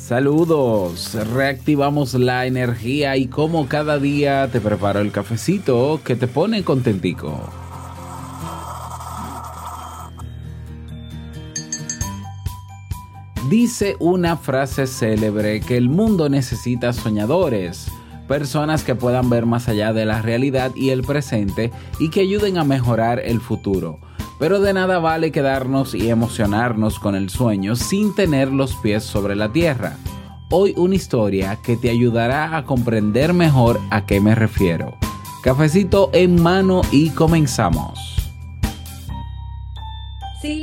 Saludos, reactivamos la energía y como cada día te preparo el cafecito que te pone contentico. Dice una frase célebre que el mundo necesita soñadores, personas que puedan ver más allá de la realidad y el presente y que ayuden a mejorar el futuro. Pero de nada vale quedarnos y emocionarnos con el sueño sin tener los pies sobre la tierra. Hoy una historia que te ayudará a comprender mejor a qué me refiero. Cafecito en mano y comenzamos. Si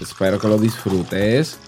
Espero que lo disfrutes.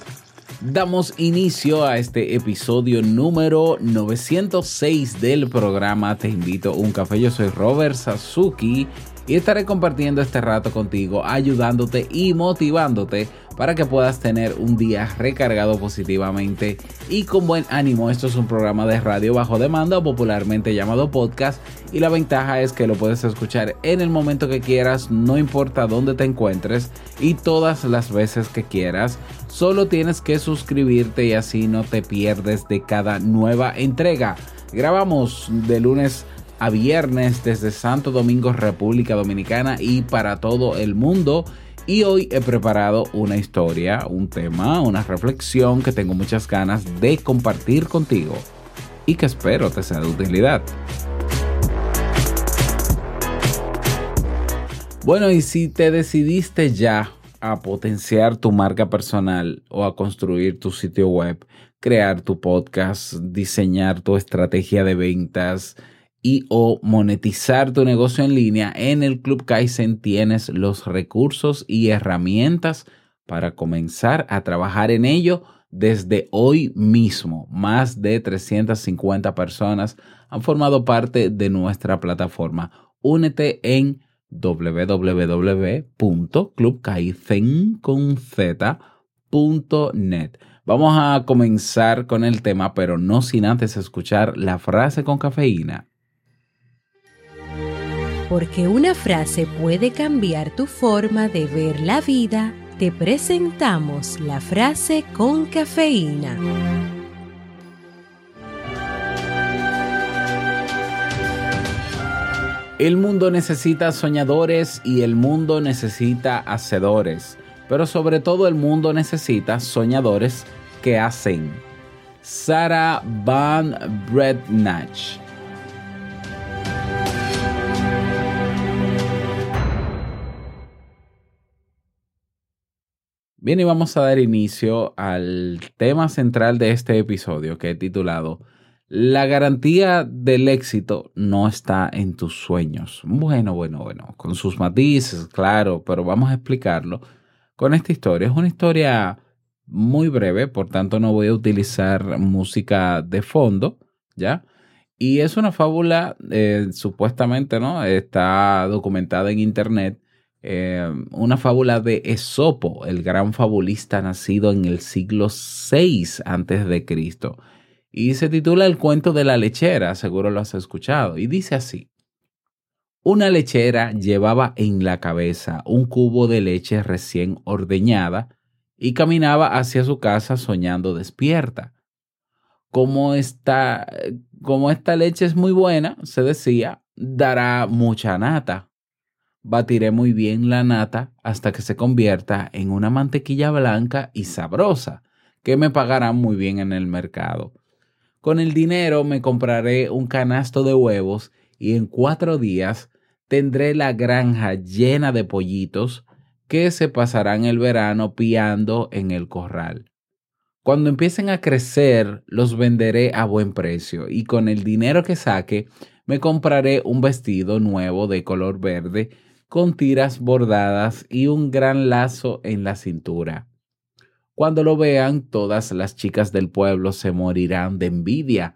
Damos inicio a este episodio número 906 del programa Te invito a un café. Yo soy Robert Sasuki y estaré compartiendo este rato contigo, ayudándote y motivándote para que puedas tener un día recargado positivamente y con buen ánimo. Esto es un programa de radio bajo demanda, popularmente llamado podcast, y la ventaja es que lo puedes escuchar en el momento que quieras, no importa dónde te encuentres y todas las veces que quieras. Solo tienes que suscribirte y así no te pierdes de cada nueva entrega. Grabamos de lunes a viernes desde Santo Domingo, República Dominicana y para todo el mundo. Y hoy he preparado una historia, un tema, una reflexión que tengo muchas ganas de compartir contigo y que espero te sea de utilidad. Bueno, y si te decidiste ya a potenciar tu marca personal o a construir tu sitio web, crear tu podcast, diseñar tu estrategia de ventas, y o monetizar tu negocio en línea, en el Club Kaizen tienes los recursos y herramientas para comenzar a trabajar en ello desde hoy mismo. Más de 350 personas han formado parte de nuestra plataforma. Únete en www.clubkaizen.net. Vamos a comenzar con el tema, pero no sin antes escuchar la frase con cafeína. Porque una frase puede cambiar tu forma de ver la vida, te presentamos la frase con cafeína. El mundo necesita soñadores y el mundo necesita hacedores, pero sobre todo el mundo necesita soñadores que hacen. Sarah Van Brednach. Bien, y vamos a dar inicio al tema central de este episodio que he titulado La garantía del éxito no está en tus sueños. Bueno, bueno, bueno, con sus matices, claro, pero vamos a explicarlo con esta historia. Es una historia muy breve, por tanto no voy a utilizar música de fondo, ¿ya? Y es una fábula, eh, supuestamente, ¿no? Está documentada en internet eh, una fábula de Esopo, el gran fabulista nacido en el siglo VI antes de Cristo. Y se titula El cuento de la lechera, seguro lo has escuchado. Y dice así. Una lechera llevaba en la cabeza un cubo de leche recién ordeñada y caminaba hacia su casa soñando despierta. Como esta, como esta leche es muy buena, se decía, dará mucha nata. Batiré muy bien la nata hasta que se convierta en una mantequilla blanca y sabrosa, que me pagará muy bien en el mercado. Con el dinero me compraré un canasto de huevos y en cuatro días tendré la granja llena de pollitos que se pasarán el verano piando en el corral. Cuando empiecen a crecer, los venderé a buen precio y con el dinero que saque, me compraré un vestido nuevo de color verde con tiras bordadas y un gran lazo en la cintura. Cuando lo vean, todas las chicas del pueblo se morirán de envidia.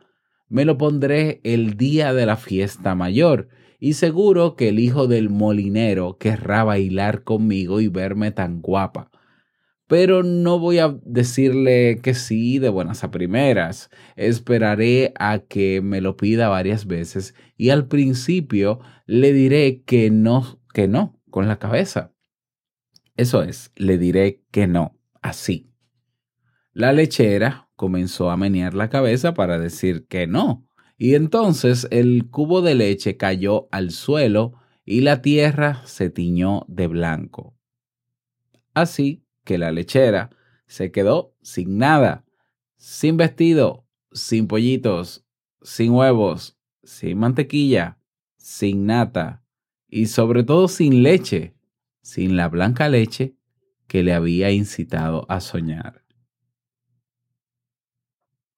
Me lo pondré el día de la fiesta mayor, y seguro que el hijo del molinero querrá bailar conmigo y verme tan guapa. Pero no voy a decirle que sí de buenas a primeras. Esperaré a que me lo pida varias veces y al principio le diré que no, que no, con la cabeza. Eso es, le diré que no, así. La lechera comenzó a menear la cabeza para decir que no, y entonces el cubo de leche cayó al suelo y la tierra se tiñó de blanco. Así que la lechera se quedó sin nada, sin vestido, sin pollitos, sin huevos, sin mantequilla, sin nata y sobre todo sin leche, sin la blanca leche que le había incitado a soñar.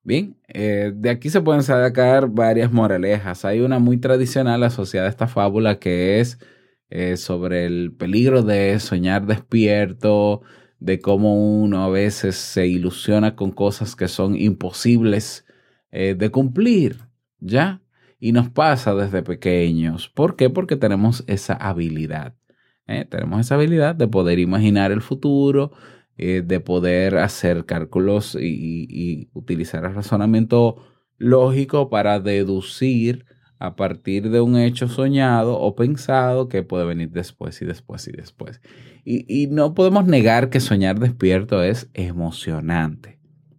Bien, eh, de aquí se pueden sacar varias moralejas. Hay una muy tradicional asociada a esta fábula que es eh, sobre el peligro de soñar despierto, de cómo uno a veces se ilusiona con cosas que son imposibles eh, de cumplir, ¿ya? Y nos pasa desde pequeños. ¿Por qué? Porque tenemos esa habilidad. Tenemos esa habilidad de poder imaginar el futuro, eh, de poder hacer cálculos y, utilizar el razonamiento lógico para deducir a partir de un hecho soñado o pensado que puede venir después y después y después. Y, no podemos negar que soñar despierto es emocionante,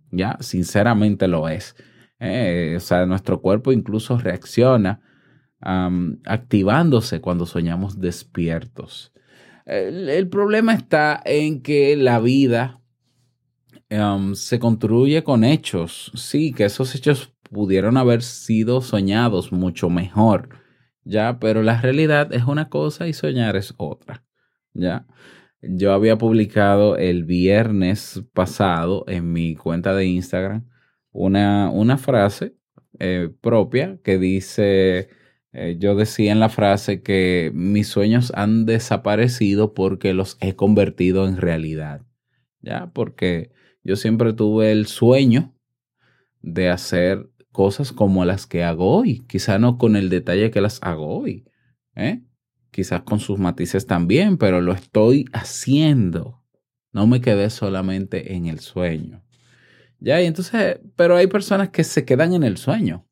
¿ya? Sinceramente lo es. Eh, o sea, nuestro cuerpo incluso reacciona activándose cuando soñamos despiertos. El, problema está en que la vida se construye con hechos. Sí, que esos hechos pudieron haber sido soñados mucho mejor, ¿ya? Pero la realidad es una cosa y soñar es otra, ¿ya? Yo había publicado el viernes pasado en mi cuenta de Instagram una, una frase eh, propia que dice eh, yo decía en la frase que mis sueños han desaparecido porque los he convertido en realidad. ¿Ya? Porque yo siempre tuve el sueño de hacer cosas como las que hago hoy. Quizá no con el detalle que las hago hoy. ¿eh? Quizás con sus matices también, pero lo estoy haciendo. No me quedé solamente en el sueño. Ya, y entonces, pero hay personas que se quedan en el sueño.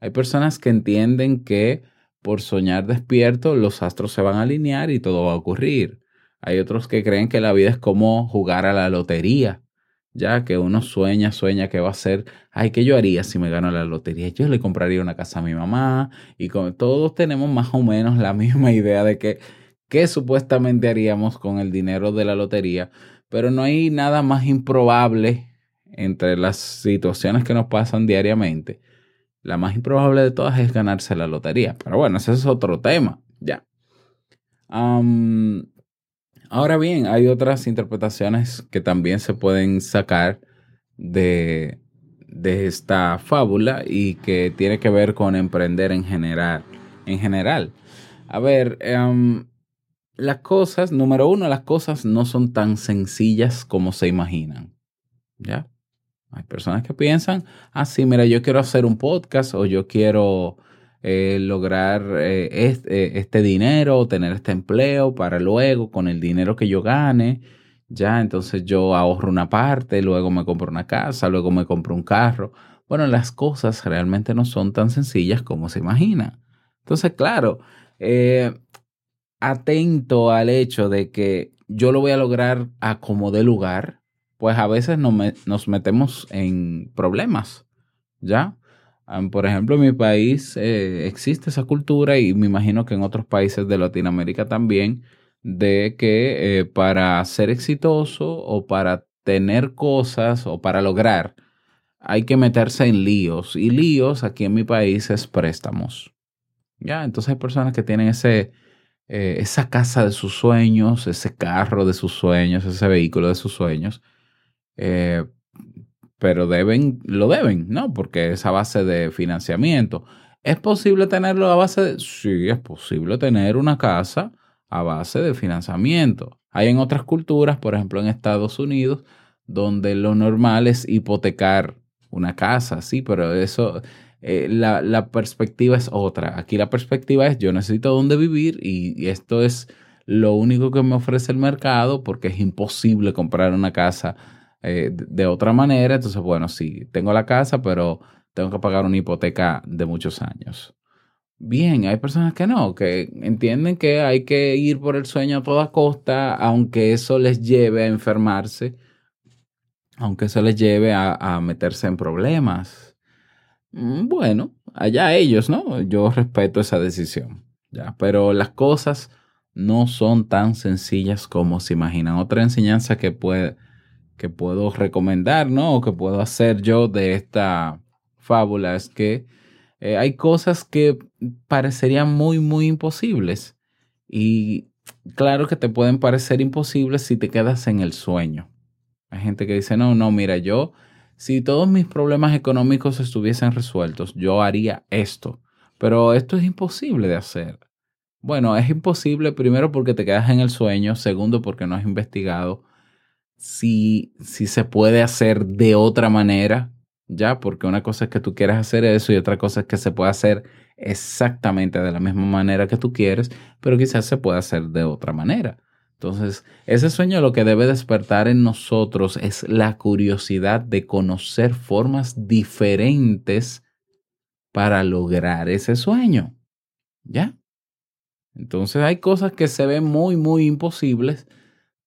Hay personas que entienden que por soñar despierto los astros se van a alinear y todo va a ocurrir. Hay otros que creen que la vida es como jugar a la lotería, ya que uno sueña, sueña que va a ser, ay, ¿qué yo haría si me gano la lotería? Yo le compraría una casa a mi mamá y con, todos tenemos más o menos la misma idea de que qué supuestamente haríamos con el dinero de la lotería, pero no hay nada más improbable entre las situaciones que nos pasan diariamente la más improbable de todas es ganarse la lotería. Pero bueno, ese es otro tema. Ya. ahora bien, hay otras interpretaciones que también se pueden sacar de, de esta fábula y que tiene que ver con emprender en general. En general. A ver, las cosas, número uno, las cosas no son tan sencillas como se imaginan. ¿Ya? Hay personas que piensan, ah, sí, mira, yo quiero hacer un podcast o yo quiero eh, lograr eh, este, este, dinero o tener este empleo para luego, con el dinero que yo gane, ya, entonces yo ahorro una parte, luego me compro una casa, luego me compro un carro. Bueno, las cosas realmente no son tan sencillas como se imagina. Entonces, claro, eh, atento al hecho de que yo lo voy a lograr a como de lugar, pues a veces nos, metemos en problemas, ¿ya? Ah, Por ejemplo, en mi país eh, existe esa cultura y me imagino que en otros países de Latinoamérica también, de que eh, para ser exitoso o para tener cosas o para lograr, hay que meterse en líos. Y líos aquí en mi país es préstamos. Ya, entonces hay personas que tienen ese, eh, esa casa de sus sueños, ese carro de sus sueños, ese vehículo de sus sueños, eh, pero deben, lo deben, ¿no? Porque es a base de financiamiento. ¿Es posible tenerlo a base de...? Sí, es posible tener una casa a base de financiamiento. Hay en otras culturas, por ejemplo en Estados Unidos, donde lo normal es hipotecar una casa, sí, pero eso, eh, la, la perspectiva es otra. Aquí la perspectiva es yo necesito dónde vivir y, y esto es lo único que me ofrece el mercado porque es imposible comprar una casa eh, de, otra manera. Entonces, bueno, sí, tengo la casa, pero tengo que pagar una hipoteca de muchos años. Bien, hay personas que no, que entienden que hay que ir por el sueño a toda costa, aunque eso les lleve a enfermarse, aunque eso les lleve a, a meterse en problemas. Mm, Bueno, allá ellos, ¿no? Yo respeto esa decisión, ¿ya? Pero las cosas no son tan sencillas como se imaginan. Otra enseñanza que, puede, que puedo recomendar, ¿no? O que puedo hacer yo de esta fábula es que eh, hay cosas que parecerían muy, muy imposibles. Y claro que te pueden parecer imposibles si te quedas en el sueño. Hay gente que dice, no, no, mira, yo, si todos mis problemas económicos estuviesen resueltos, yo haría esto. Pero esto es imposible de hacer. Bueno, es imposible primero porque te quedas en el sueño, segundo porque no has investigado si, si se puede hacer de otra manera, ¿ya? Porque una cosa es que tú quieras hacer eso y otra cosa es que se puede hacer exactamente de la misma manera que tú quieres, pero quizás se puede hacer de otra manera. Entonces, ese sueño lo que debe despertar en nosotros es la curiosidad de conocer formas diferentes para lograr ese sueño. ¿Ya? Entonces hay cosas que se ven muy, muy imposibles,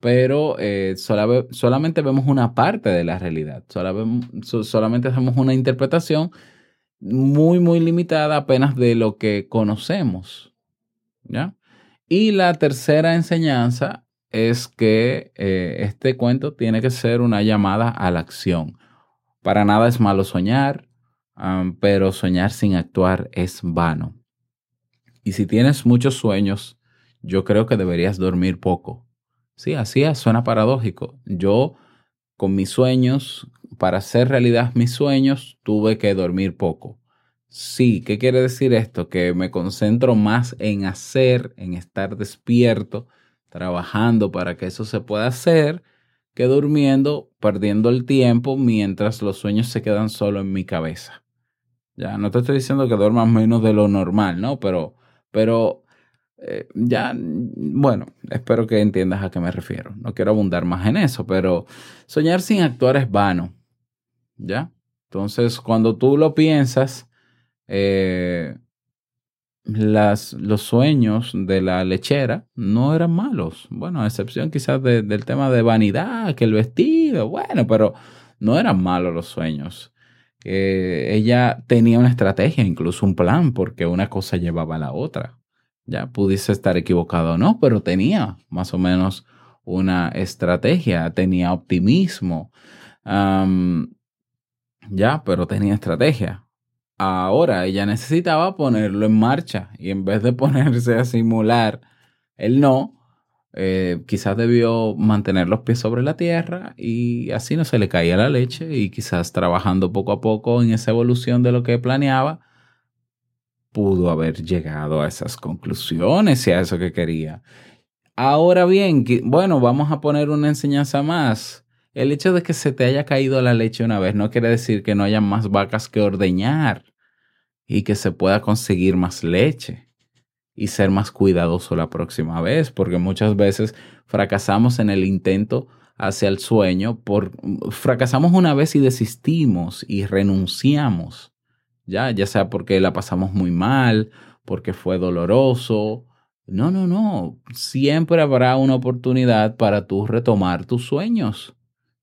pero eh, sola- solamente vemos una parte de la realidad. Solamente hacemos una interpretación muy, muy limitada apenas de lo que conocemos. ¿Ya? Y la tercera enseñanza es que eh, este cuento tiene que ser una llamada a la acción. Para nada es malo soñar, pero soñar sin actuar es vano. Y si tienes muchos sueños, yo creo que deberías dormir poco. Sí, así es, suena paradójico. Yo, con mis sueños, para hacer realidad mis sueños, tuve que dormir poco. Sí, ¿qué quiere decir esto? Que me concentro más en hacer, en estar despierto, trabajando para que eso se pueda hacer, que durmiendo, perdiendo el tiempo mientras los sueños se quedan solo en mi cabeza. Ya, no te estoy diciendo que duermas menos de lo normal, ¿no? Pero, pero eh, ya, bueno, espero que entiendas a qué me refiero. No quiero abundar más en eso, pero soñar sin actuar es vano, ¿ya? Entonces, cuando tú lo piensas, eh, las, los sueños de la lechera no eran malos. Bueno, a excepción quizás de- del tema de vanidad, que el vestido, bueno, pero no eran malos los sueños. Eh, ella tenía una estrategia, incluso un plan, porque una cosa llevaba a la otra. Ya pudiese estar equivocado o no, pero tenía más o menos una estrategia, tenía optimismo. Ya, pero tenía estrategia. Ahora ella necesitaba ponerlo en marcha y en vez de ponerse a simular el no, eh, quizás debió mantener los pies sobre la tierra y así no se le caía la leche y quizás trabajando poco a poco en esa evolución de lo que planeaba, pudo haber llegado a esas conclusiones y a eso que quería. Ahora bien, bueno, vamos a poner una enseñanza más. El hecho de que se te haya caído la leche una vez no quiere decir que no haya más vacas que ordeñar y que se pueda conseguir más leche y ser más cuidadoso la próxima vez, porque muchas veces fracasamos en el intento hacia el sueño, por, fracasamos una vez y desistimos y renunciamos, ya, ya sea porque la pasamos muy mal, porque fue doloroso. No, no, no, siempre habrá una oportunidad para tú retomar tus sueños.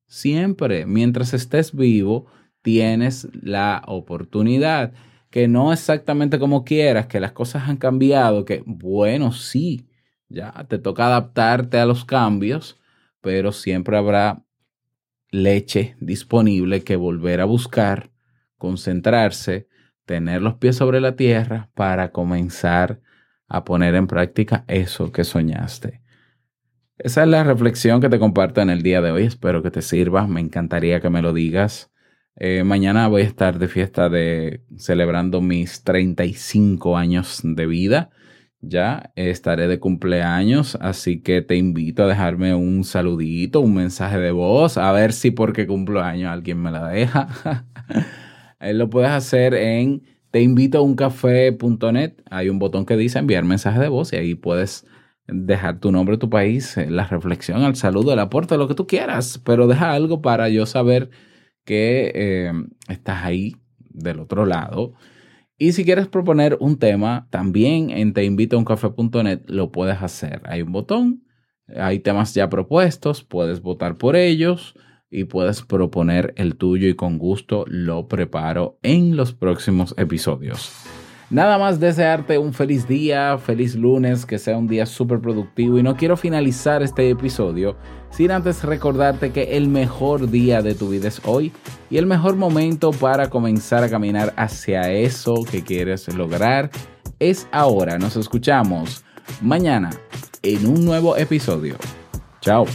Siempre, mientras estés vivo, tienes la oportunidad. que no exactamente como quieras, que las cosas han cambiado, que bueno, sí, ya te toca adaptarte a los cambios, pero siempre habrá leche disponible que volver a buscar, concentrarse, tener los pies sobre la tierra para comenzar a poner en práctica eso que soñaste. Esa es la reflexión que te comparto en el día de hoy. Espero que te sirva. Me encantaría que me lo digas. Eh, mañana voy a estar de fiesta de celebrando mis 35 años de vida. Ya estaré de cumpleaños, así que te invito a dejarme un saludito, un mensaje de voz, a ver si porque cumplo años alguien me la deja. lo puedes hacer en te invito a uncafé.net. Hay un botón que dice enviar mensaje de voz y ahí puedes dejar tu nombre, tu país, eh, la reflexión, el saludo, el aporte, lo que tú quieras, pero deja algo para yo saber que eh, estás ahí del otro lado y si quieres proponer un tema, también en teinvitouncafe.net lo puedes hacer. Hay un botón, hay temas ya propuestos, puedes votar por ellos y puedes proponer el tuyo y con gusto lo preparo en los próximos episodios. Nada más desearte un feliz día, feliz lunes, que sea un día súper productivo y no quiero finalizar este episodio sin antes recordarte que el mejor día de tu vida es hoy y el mejor momento para comenzar a caminar hacia eso que quieres lograr es ahora. Nos escuchamos mañana en un nuevo episodio. Chao.